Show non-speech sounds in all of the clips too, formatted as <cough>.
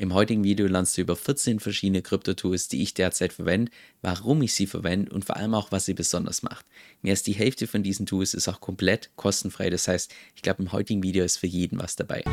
Im heutigen Video lernst du über 14 verschiedene Krypto-Tools, die ich derzeit verwende, warum ich sie verwende und vor allem auch, was sie besonders macht. Mehr als die Hälfte von diesen Tools ist auch komplett kostenfrei. Das heißt, ich glaube, im heutigen Video ist für jeden was dabei.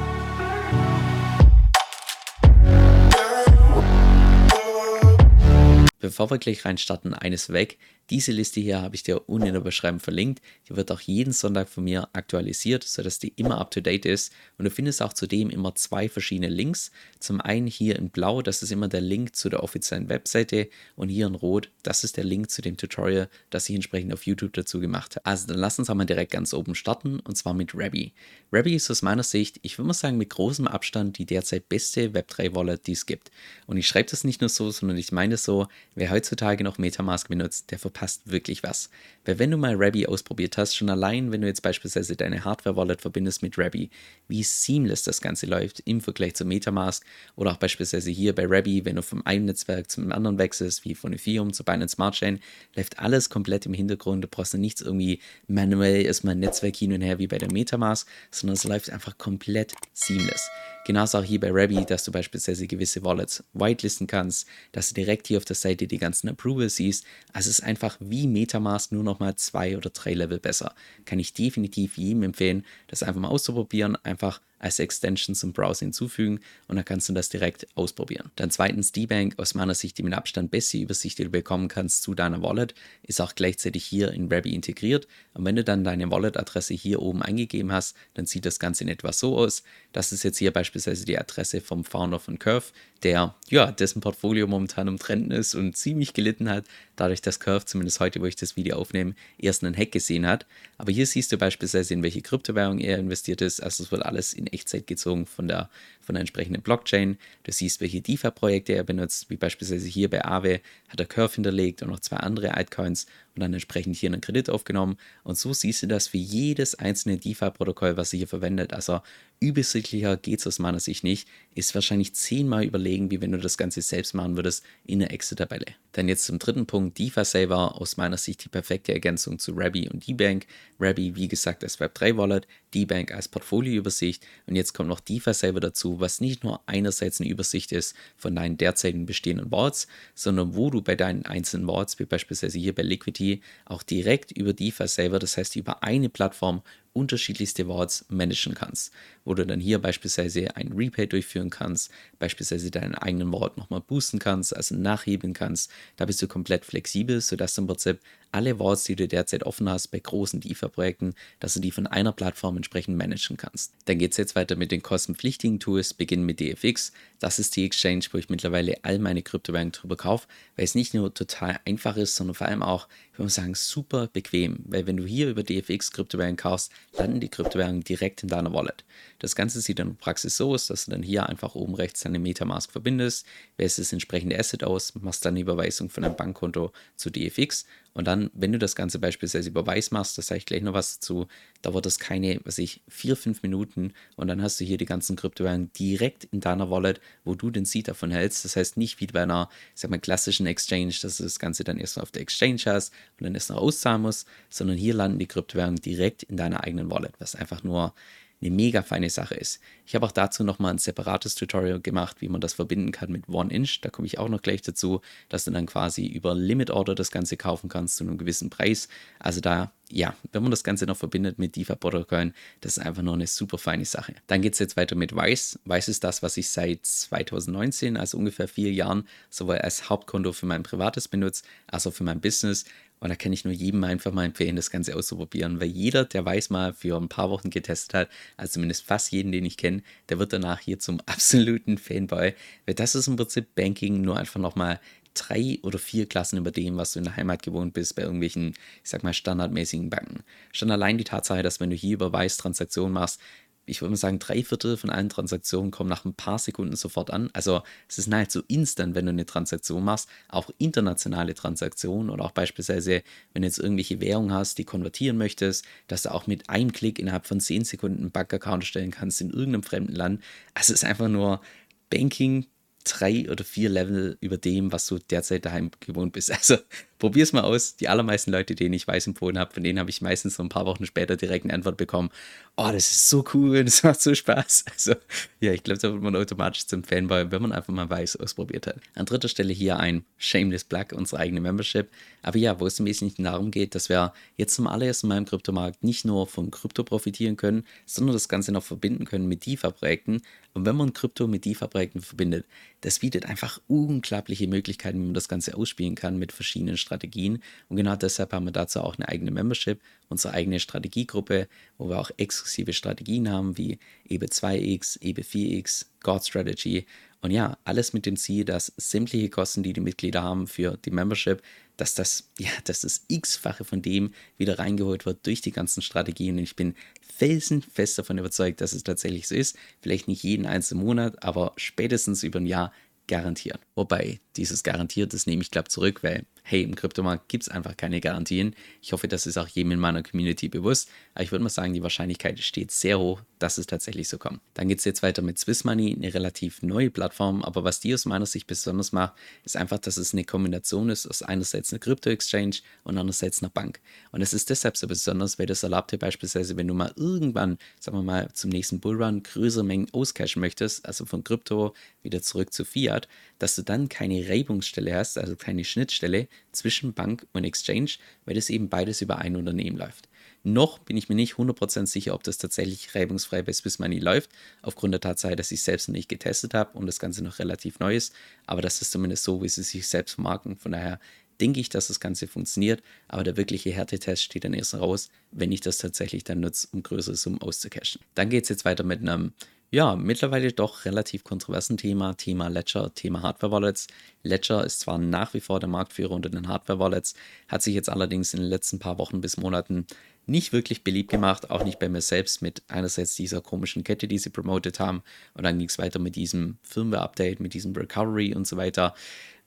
Bevor wir gleich reinstarten, eines weg. Diese Liste hier habe ich dir unten in der Beschreibung verlinkt. Die wird auch jeden Sonntag von mir aktualisiert, sodass die immer up to date ist. Und du findest auch zudem immer zwei verschiedene Links. Zum einen hier in blau, das ist immer der Link zu der offiziellen Webseite. Und hier in rot, das ist der Link zu dem Tutorial, das ich entsprechend auf YouTube dazu gemacht habe. Also dann lass uns einmal direkt ganz oben starten und zwar mit Rabby. Rabby ist aus meiner Sicht, ich würde mal sagen, mit großem Abstand die derzeit beste Web3-Wallet, die es gibt. Und ich schreibe das nicht nur so, sondern ich meine so, wer heutzutage noch Metamask benutzt, der verpasst wirklich was. Weil wenn du mal Rabby ausprobiert hast, schon allein, wenn du jetzt beispielsweise deine Hardware-Wallet verbindest mit Rabby, wie seamless das Ganze läuft im Vergleich zu Metamask oder auch beispielsweise hier bei Rabby, wenn du vom einen Netzwerk zum anderen wechselst, wie von Ethereum zu Binance Smart Chain, läuft alles komplett im Hintergrund. Du brauchst nichts irgendwie manuell erstmal ein Netzwerk hin und her wie bei der Metamask, sondern es läuft einfach komplett seamless. Genauso auch hier bei Rabby, dass du beispielsweise gewisse Wallets whitelisten kannst, dass du direkt hier auf der Seite die ganzen Approvals siehst. Also es ist einfach wie Metamask nur nochmal zwei oder drei Level besser. Kann ich definitiv jedem empfehlen, das einfach mal auszuprobieren, einfach als Extension zum Browser hinzufügen und dann kannst du das direkt ausprobieren. Dann zweitens D-Bank, aus meiner Sicht die mit Abstand beste Übersicht, die du bekommen kannst zu deiner Wallet, ist auch gleichzeitig hier in Rabby integriert. Und wenn du dann deine Wallet-Adresse hier oben eingegeben hast, dann sieht das Ganze in etwa so aus. Das ist jetzt hier beispielsweise die Adresse vom Founder von Curve, der, ja, dessen Portfolio momentan im Trend ist und ziemlich gelitten hat, dadurch, dass Curve, zumindest heute, wo ich das Video aufnehme, erst einen Hack gesehen hat. Aber hier siehst du beispielsweise, in welche Kryptowährung er investiert ist. Also es wird alles in Echtzeit gezogen von der, von der entsprechenden Blockchain. Du siehst, welche DeFi-Projekte er benutzt, wie beispielsweise hier bei Aave hat er Curve hinterlegt und noch zwei andere Altcoins und dann entsprechend hier einen Kredit aufgenommen. Und so siehst du das für jedes einzelne DeFi-Protokoll, was er hier verwendet. Also übersichtlicher geht es aus meiner Sicht nicht. Ist wahrscheinlich zehnmal überlegen, wie wenn du das Ganze selbst machen würdest in der Excel-Tabelle. Dann jetzt zum dritten Punkt, DeFi Saver, aus meiner Sicht die perfekte Ergänzung zu Rabby und D-Bank. Rabby, wie gesagt, als Web3-Wallet, D-Bank als Portfolioübersicht und jetzt kommt noch DeFi dazu, was nicht nur einerseits eine Übersicht ist von deinen derzeitigen bestehenden Vaults, sondern wo du bei deinen einzelnen Vaults, wie beispielsweise hier bei Liquidity, auch direkt über DeFi das heißt über eine Plattform unterschiedlichste Vaults managen kannst, wo du dann hier beispielsweise ein Repay durchführen kannst, beispielsweise deinen eigenen Vault nochmal boosten kannst, also nachheben kannst. Da bist du komplett flexibel, sodass du im Prinzip alle Vaults, die du derzeit offen hast bei großen DeFi-Projekten, dass du die von einer Plattform entsprechend managen kannst. Dann geht es jetzt weiter mit den kostenpflichtigen Tools, beginnen mit DFX. Das ist die Exchange, wo ich mittlerweile all meine Kryptowährungen drüber kaufe, weil es nicht nur total einfach ist, sondern vor allem auch, ich würde sagen, super bequem. Weil wenn du hier über DFX Kryptowährungen kaufst, landen die Kryptowährungen direkt in deiner Wallet. Das Ganze sieht dann in Praxis so aus, dass du dann hier einfach oben rechts deine Metamask verbindest, wählst das entsprechende Asset aus, machst dann eine Überweisung von deinem Bankkonto zu DFX und dann, wenn du das Ganze beispielsweise über Weiß machst, da sage ich gleich noch was dazu, dauert das keine, was ich, vier, fünf Minuten und dann hast du hier die ganzen Kryptowährungen direkt in deiner Wallet, wo du den Seed davon hältst. Das heißt nicht wie bei einer, ich sag mal, klassischen Exchange, dass du das Ganze dann erstmal auf der Exchange hast und dann erst noch auszahlen musst, sondern hier landen die Kryptowährungen direkt in deiner eigenen Wallet, was einfach nur eine mega feine Sache ist. Ich habe auch dazu nochmal ein separates Tutorial gemacht, wie man das verbinden kann mit One-Inch. Da komme ich auch noch gleich dazu, dass du dann quasi über Limit Order das Ganze kaufen kannst zu einem gewissen Preis. Also da, ja, wenn man das Ganze noch verbindet mit DeFi-Protokollen, das ist einfach nur eine super feine Sache. Dann geht es jetzt weiter mit Weiß. Weiß ist das, was ich seit 2019, also ungefähr vier Jahren, sowohl als Hauptkonto für mein privates benutze, als auch für mein Business. Und da kann ich nur jedem einfach mal empfehlen, das Ganze auszuprobieren, weil jeder, der weiß mal für ein paar Wochen getestet hat, also zumindest fast jeden, den ich kenne, der wird danach hier zum <laughs> absoluten Fanboy, weil das ist im Prinzip Banking nur einfach nochmal drei oder vier Klassen über dem, was du in der Heimat gewohnt bist, bei irgendwelchen, ich sag mal, standardmäßigen Banken. Schon allein die Tatsache, dass wenn du hier über Weiß Transaktionen machst, ich würde mal sagen, drei Viertel von allen Transaktionen kommen nach ein paar Sekunden sofort an. Also es ist nahezu instant, wenn du eine Transaktion machst, auch internationale Transaktionen oder auch beispielsweise, wenn du jetzt irgendwelche Währungen hast, die konvertieren möchtest, dass du auch mit einem Klick innerhalb von zehn Sekunden einen Bankaccount stellen kannst in irgendeinem fremden Land. Also es ist einfach nur Banking drei oder vier Level über dem, was du derzeit daheim gewohnt bist. <laughs> Also probier es mal aus. Die allermeisten Leute, denen ich weiß empfohlen habe, von denen habe ich meistens so ein paar Wochen später direkt eine Antwort bekommen. Oh, das ist so cool, <laughs> das macht so Spaß. Also, ja, ich glaube, da wird man automatisch zum Fanboy, wenn man einfach mal weiß, ausprobiert hat. An dritter Stelle hier ein Shameless Plug, unsere eigene Membership. Aber ja, wo es im Wesentlichen darum geht, dass wir jetzt zum allerersten Mal im Kryptomarkt nicht nur vom Krypto profitieren können, sondern das Ganze noch verbinden können mit DeFi-Projekten. Und wenn man Krypto mit DeFi-Projekten verbindet, das bietet einfach unglaubliche Möglichkeiten, wie man das Ganze ausspielen kann mit verschiedenen Strategien. Und genau deshalb haben wir dazu auch eine eigene Membership, unsere eigene Strategiegruppe, wo wir auch exklusive Strategien haben wie EBE 2X, EBE 4X, God Strategy. Und ja, alles mit dem Ziel, dass sämtliche Kosten, die die Mitglieder haben für die Membership, dass das, <laughs> ja, dass das x-fache von dem wieder reingeholt wird durch die ganzen Strategien. Und ich bin felsenfest davon überzeugt, dass es tatsächlich so ist. Vielleicht nicht jeden einzelnen Monat, aber spätestens über ein Jahr garantiert. Wobei, dieses garantiert, das nehme ich glaube zurück, weil hey, im Kryptomarkt gibt es einfach keine Garantien. Ich hoffe, das ist auch jedem in meiner Community bewusst. Aber ich würde mal sagen, die Wahrscheinlichkeit steht sehr hoch, dass es tatsächlich so kommt. Dann geht es jetzt weiter mit Swiss Money, eine relativ neue Plattform. Aber was die aus meiner Sicht besonders macht, ist einfach, dass es eine Kombination ist aus einerseits einer Krypto-Exchange und andererseits einer Bank. Und es ist deshalb so besonders, weil das erlaubt dir beispielsweise, wenn du mal irgendwann, sagen wir mal, zum nächsten Bullrun größere Mengen auscashen möchtest, also von Krypto wieder zurück zu Fiat, dass du dann keine Reibungsstelle hast, also keine Schnittstelle zwischen Bank und Exchange, weil das eben beides über ein Unternehmen läuft. Noch bin ich mir nicht 100% sicher, ob das tatsächlich reibungsfrei bei Swiss Money läuft, aufgrund der Tatsache, dass ich selbst noch nicht getestet habe und das Ganze noch relativ neu ist. Aber das ist zumindest so, wie sie sich selbst vermarkten. Von daher denke ich, dass das Ganze funktioniert, aber der wirkliche Härtetest steht dann erst raus, wenn ich das tatsächlich dann nutze, um größere Summen auszucashen. Dann geht es jetzt weiter mit einem ja, mittlerweile doch relativ kontroversen Thema, Thema Ledger, Thema Hardware-Wallets. Ledger ist zwar nach wie vor der Marktführer unter den Hardware-Wallets, hat sich jetzt allerdings in den letzten paar Wochen bis Monaten nicht wirklich beliebt gemacht, auch nicht bei mir selbst mit einerseits dieser komischen Kette, die sie promotet haben und dann ging es weiter mit diesem Firmware-Update, mit diesem Recovery und so weiter.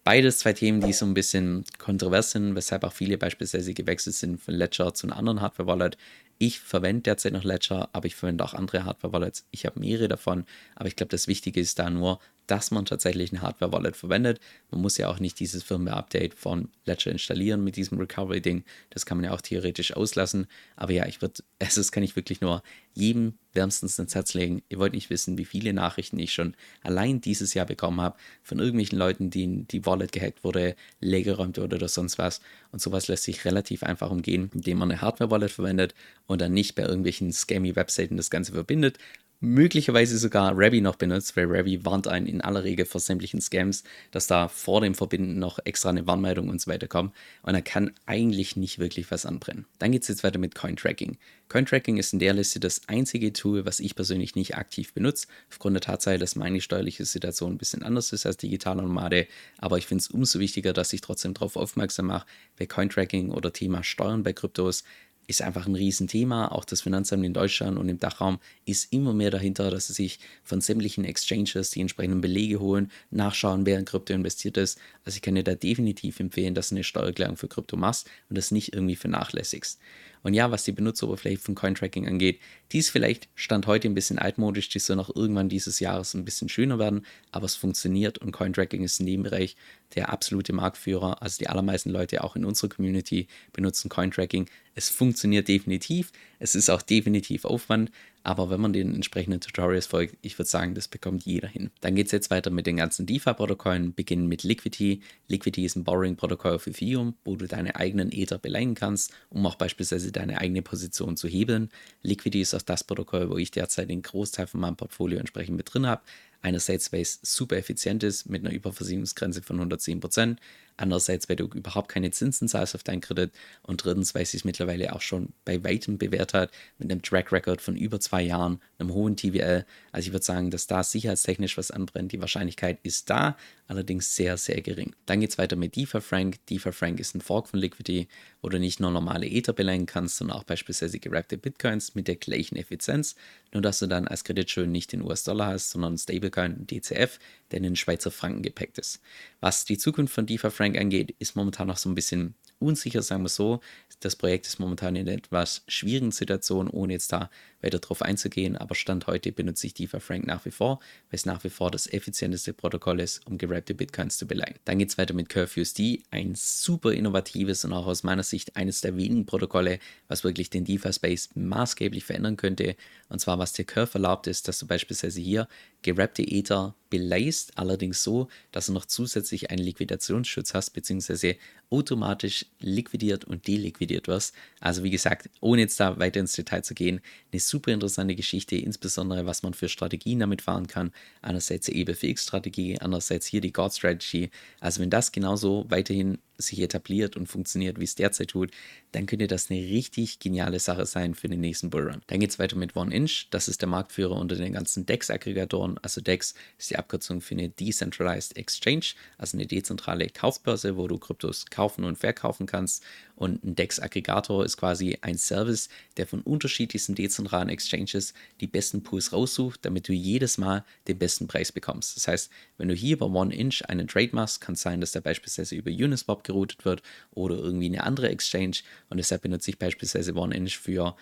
Beides zwei Themen, die so ein bisschen kontrovers sind, weshalb auch viele beispielsweise gewechselt sind von Ledger zu einem anderen Hardware-Wallet. Ich verwende derzeit noch Ledger, aber ich verwende auch andere Hardware-Wallets. Ich habe mehrere davon, aber ich glaube, das Wichtige ist da nur, dass man tatsächlich ein Hardware-Wallet verwendet. Man muss ja auch nicht dieses Firmware-Update von Ledger installieren mit diesem Recovery-Ding. Das kann man ja auch theoretisch auslassen. Aber ja, ich würde, das <laughs> kann ich wirklich nur jedem wärmstens ins Herz legen. Ihr wollt nicht wissen, wie viele Nachrichten ich schon allein dieses Jahr bekommen habe von irgendwelchen Leuten, denen die Wallet gehackt wurde, leergeräumt wurde oder sonst was. Und sowas lässt sich relativ einfach umgehen, indem man eine Hardware-Wallet verwendet und dann nicht bei irgendwelchen scammy-Webseiten das Ganze verbindet, möglicherweise sogar Ravi noch benutzt, weil Ravi warnt einen in aller Regel vor sämtlichen Scams, dass da vor dem Verbinden noch extra eine Warnmeldung und so weiter kommt und er kann eigentlich nicht wirklich was anbrennen. Dann geht es jetzt weiter mit Cointracking. Cointracking ist in der Liste das einzige Tool, was ich persönlich nicht aktiv benutze, aufgrund der Tatsache, dass meine steuerliche Situation ein bisschen anders ist als digitaler Nomade, aber ich finde es umso wichtiger, dass ich trotzdem darauf aufmerksam mache, bei Cointracking oder Thema Steuern bei Kryptos ist einfach ein Riesenthema. Auch das Finanzamt in Deutschland und im Dachraum ist immer mehr dahinter, dass sie sich von sämtlichen Exchanges die entsprechenden Belege holen, nachschauen, wer in Krypto investiert ist. Also ich kann dir da definitiv empfehlen, dass du eine Steuererklärung für Krypto machst und das nicht irgendwie vernachlässigst. Und ja, was die Benutzeroberfläche von Cointracking angeht, die ist vielleicht Stand heute ein bisschen altmodisch, die soll noch irgendwann dieses Jahres ein bisschen schöner werden, aber es funktioniert und Cointracking ist in dem Bereich der absolute Marktführer. Also die allermeisten Leute auch in unserer Community benutzen Cointracking. Es funktioniert definitiv, es ist auch definitiv Aufwand, aber wenn man den entsprechenden Tutorials folgt, ich würde sagen, das bekommt jeder hin. Dann geht es jetzt weiter mit den ganzen DeFi-Protokollen, beginnen mit Liquidity. Liquidity ist ein Borrowing-Protokoll für Ethereum, wo du deine eigenen Ether beleihen kannst, um auch beispielsweise deine eigene Position zu hebeln. Liquidity ist auch das Protokoll, wo ich derzeit den Großteil von meinem Portfolio entsprechend mit drin habe. Einerseits, weil es super effizient ist mit einer Überversicherungsgrenze von 110%, Andererseits, weil du überhaupt keine Zinsen zahlst auf deinen Kredit. Und drittens, weil es sich mittlerweile auch schon bei weitem bewährt hat, mit einem Track Record von über zwei Jahren, einem hohen TVL. Also ich würde sagen, dass da sicherheitstechnisch was anbrennt. Die Wahrscheinlichkeit ist da, allerdings sehr, sehr gering. Dann geht es weiter mit DeFi Frank. DeFi Frank ist ein Fork von Liquidity, wo du nicht nur normale Ether beleihen kannst, sondern auch beispielsweise gerappte Bitcoins mit der gleichen Effizienz. Nur dass du dann als Kreditschuld nicht den US-Dollar hast, sondern Stablecoin DCF, der in den Schweizer Franken gepackt ist. Was die Zukunft von DeFi Frank angeht, ist momentan noch so ein bisschen unsicher, sagen wir so. Das Projekt ist momentan in einer etwas schwierigen Situation, ohne jetzt da weiter drauf einzugehen. Aber Stand heute benutze ich DeFi Frank nach wie vor, weil es nach wie vor das effizienteste Protokoll ist, um gerappte Bitcoins zu beleihen. Dann geht es weiter mit CurveUSD, ein super innovatives und auch aus meiner Sicht eines der wenigen Protokolle, was wirklich den DeFi-Space maßgeblich verändern könnte. Und zwar, was der Curve erlaubt, ist, dass du beispielsweise hier gerappte Ether beleist, allerdings so, dass du noch zusätzlich einen Liquidationsschutz hast, beziehungsweise automatisch liquidiert und deliquidiert wirst. Also wie gesagt, ohne jetzt da weiter ins Detail zu gehen, eine super interessante Geschichte, insbesondere was man für Strategien damit fahren kann. Einerseits die EBFX-Strategie, andererseits hier die God Strategy. Also wenn das genauso weiterhin sich etabliert und funktioniert, wie es derzeit tut, dann könnte das eine richtig geniale Sache sein für den nächsten Bullrun. Dann geht es weiter mit OneInch. Das ist der Marktführer unter den ganzen DEX-Aggregatoren. Also DEX ist die Abkürzung für eine Decentralized Exchange, also eine dezentrale Kaufbörse, wo du Kryptos kaufen und verkaufen kannst. Und ein DEX-Aggregator ist quasi ein Service, der von unterschiedlichsten dezentralen Exchanges die besten Pools raussucht, damit du jedes Mal den besten Preis bekommst. Das heißt, wenn du hier bei OneInch einen Trade machst, kann es sein, dass der beispielsweise über Uniswap geroutet wird oder irgendwie eine andere Exchange. Und deshalb benutze ich beispielsweise OneInch für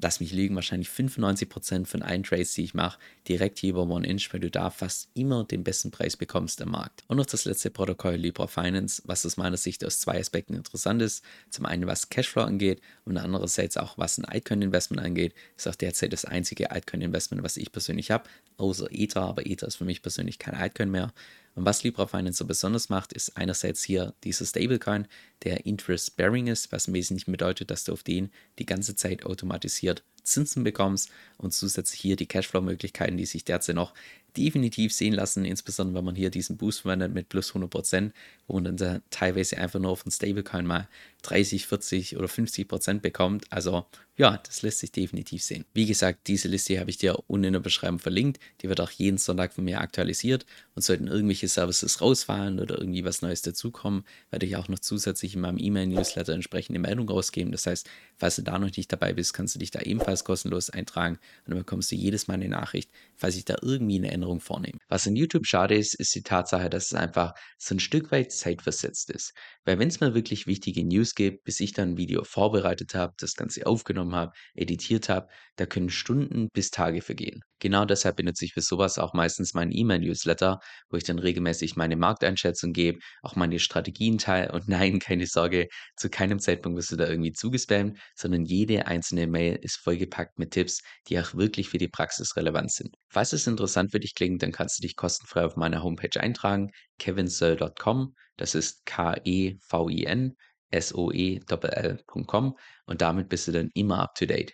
lass mich liegen, wahrscheinlich 95% von allen Trades, die ich mache, direkt hier über OneInch, weil du da fast immer den besten Preis bekommst am Markt. Und noch das letzte Protokoll Libra Finance, was aus meiner Sicht aus zwei Aspekten interessant ist. Zum einen, was Cashflow angeht und andererseits auch, was ein Altcoin-Investment angeht. Ist auch derzeit das einzige Altcoin-Investment, was ich persönlich habe, außer Ether, aber Ether ist für mich persönlich kein Altcoin mehr. Und was Libra Finance so besonders macht, ist einerseits hier dieser Stablecoin, der interest-bearing ist, was im Wesentlichen bedeutet, dass du auf den die ganze Zeit automatisiert Zinsen bekommst und zusätzlich hier die Cashflow-Möglichkeiten, die sich derzeit noch definitiv sehen lassen, insbesondere wenn man hier diesen Boost verwendet mit plus 100%, wo man dann teilweise einfach nur auf den Stablecoin mal 30, 40 oder 50% bekommt. Also ja, das lässt sich definitiv sehen. Wie gesagt, diese Liste habe ich dir unten in der Beschreibung verlinkt. Die wird auch jeden Sonntag von mir aktualisiert und sollten irgendwelche Services rausfallen oder irgendwie was Neues dazukommen, werde ich auch noch zusätzlich in meinem E-Mail-Newsletter entsprechende Meldung rausgeben. Das heißt, falls du da noch nicht dabei bist, kannst du dich da ebenfalls kostenlos eintragen und dann bekommst du jedes Mal eine Nachricht, falls ich da irgendwie eine Änderung vornehme. Was an YouTube schade ist, ist die Tatsache, dass es einfach so ein Stück weit zeitversetzt ist. Weil wenn es mal wirklich wichtige News gibt, bis ich dann ein Video vorbereitet habe, das Ganze aufgenommen habe, editiert habe, da können Stunden bis Tage vergehen. Genau deshalb benutze ich für sowas auch meistens meinen E-Mail-Newsletter, wo ich dann regelmäßig meine Markteinschätzung gebe, auch meine Strategien teile und <laughs> nein, keine Sorge, zu keinem Zeitpunkt wirst du da irgendwie zugespammt, sondern jede einzelne Mail ist vollgepackt mit Tipps, die auch wirklich für die Praxis relevant sind. Falls es interessant für dich klingt, dann kannst du dich kostenfrei auf meiner Homepage eintragen, kevinsoe.com, das ist K-E-V-I-N, S-O-E-L-L.com und damit bist du dann immer up to date.